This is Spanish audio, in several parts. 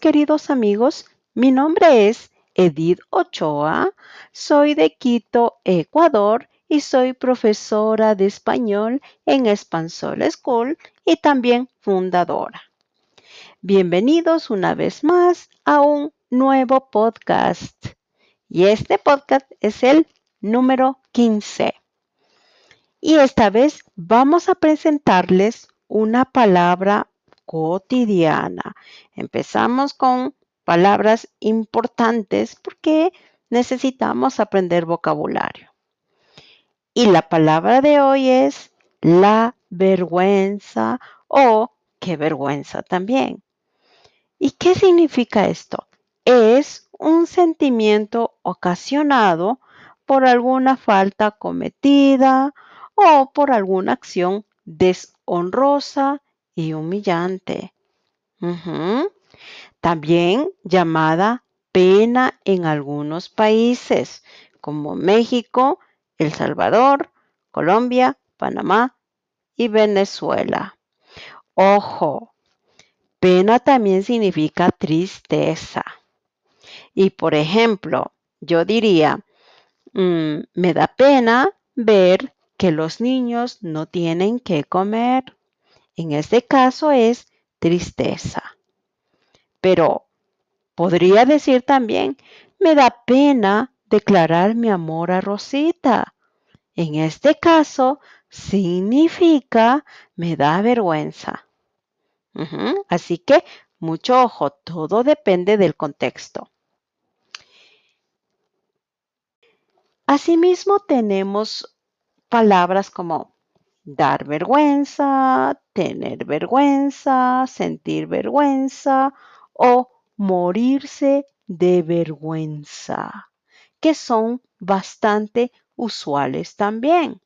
queridos amigos, mi nombre es Edith Ochoa, soy de Quito, Ecuador y soy profesora de español en Espansol School y también fundadora. Bienvenidos una vez más a un nuevo podcast. Y este podcast es el número 15. Y esta vez vamos a presentarles una palabra cotidiana. Empezamos con palabras importantes porque necesitamos aprender vocabulario. Y la palabra de hoy es la vergüenza o qué vergüenza también. ¿Y qué significa esto? Es un sentimiento ocasionado por alguna falta cometida o por alguna acción deshonrosa y humillante. También llamada pena en algunos países como México, El Salvador, Colombia, Panamá y Venezuela. Ojo, pena también significa tristeza. Y por ejemplo, yo diría, mm, me da pena ver que los niños no tienen que comer. En este caso es tristeza. Pero podría decir también, me da pena declarar mi amor a Rosita. En este caso significa me da vergüenza. Así que mucho ojo, todo depende del contexto. Asimismo tenemos palabras como dar vergüenza, tener vergüenza, sentir vergüenza o morirse de vergüenza, que son bastante usuales también.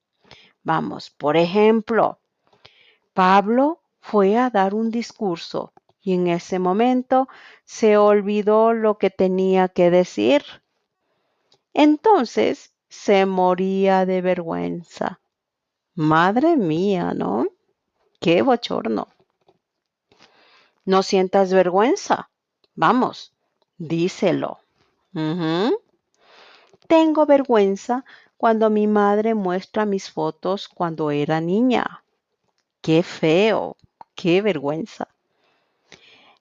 Vamos, por ejemplo, Pablo fue a dar un discurso y en ese momento se olvidó lo que tenía que decir. Entonces se moría de vergüenza. Madre mía, ¿no? Qué bochorno. No sientas vergüenza. Vamos, díselo. Tengo vergüenza cuando mi madre muestra mis fotos cuando era niña. Qué feo, qué vergüenza.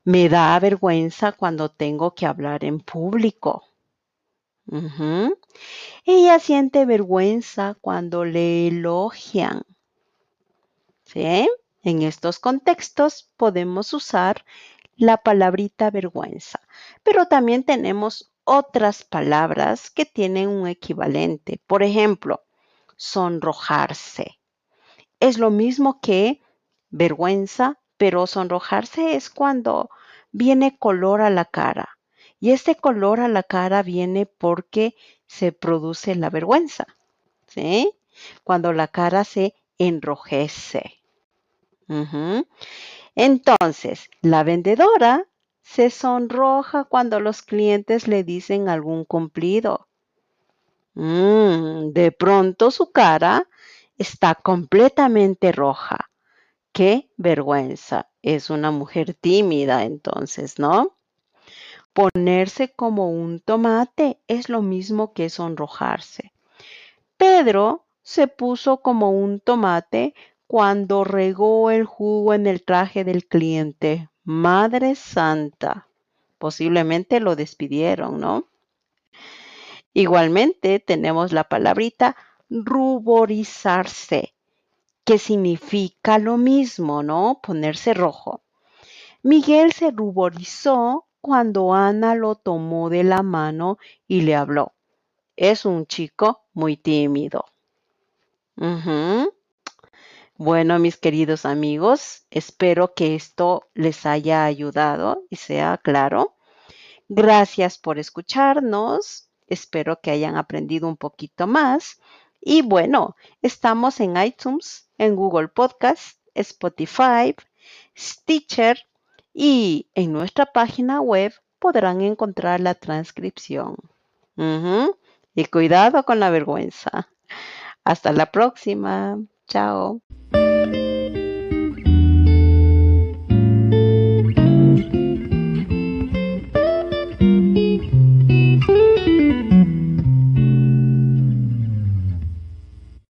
Me da vergüenza cuando tengo que hablar en público. Ella siente vergüenza cuando le elogian. ¿Sí? En estos contextos podemos usar la palabrita vergüenza, pero también tenemos otras palabras que tienen un equivalente. Por ejemplo, sonrojarse. Es lo mismo que vergüenza, pero sonrojarse es cuando viene color a la cara. Y este color a la cara viene porque se produce la vergüenza, ¿sí? Cuando la cara se enrojece. Entonces, la vendedora se sonroja cuando los clientes le dicen algún cumplido. Mm, de pronto su cara está completamente roja. Qué vergüenza. Es una mujer tímida entonces, ¿no? Ponerse como un tomate es lo mismo que sonrojarse. Pedro se puso como un tomate cuando regó el jugo en el traje del cliente. Madre Santa. Posiblemente lo despidieron, ¿no? Igualmente tenemos la palabrita ruborizarse, que significa lo mismo, ¿no? Ponerse rojo. Miguel se ruborizó cuando Ana lo tomó de la mano y le habló. Es un chico muy tímido. Bueno, mis queridos amigos, espero que esto les haya ayudado y sea claro. Gracias por escucharnos. Espero que hayan aprendido un poquito más. Y bueno, estamos en iTunes, en Google Podcast, Spotify, Stitcher y en nuestra página web podrán encontrar la transcripción. Y cuidado con la vergüenza. Hasta la próxima. Chao.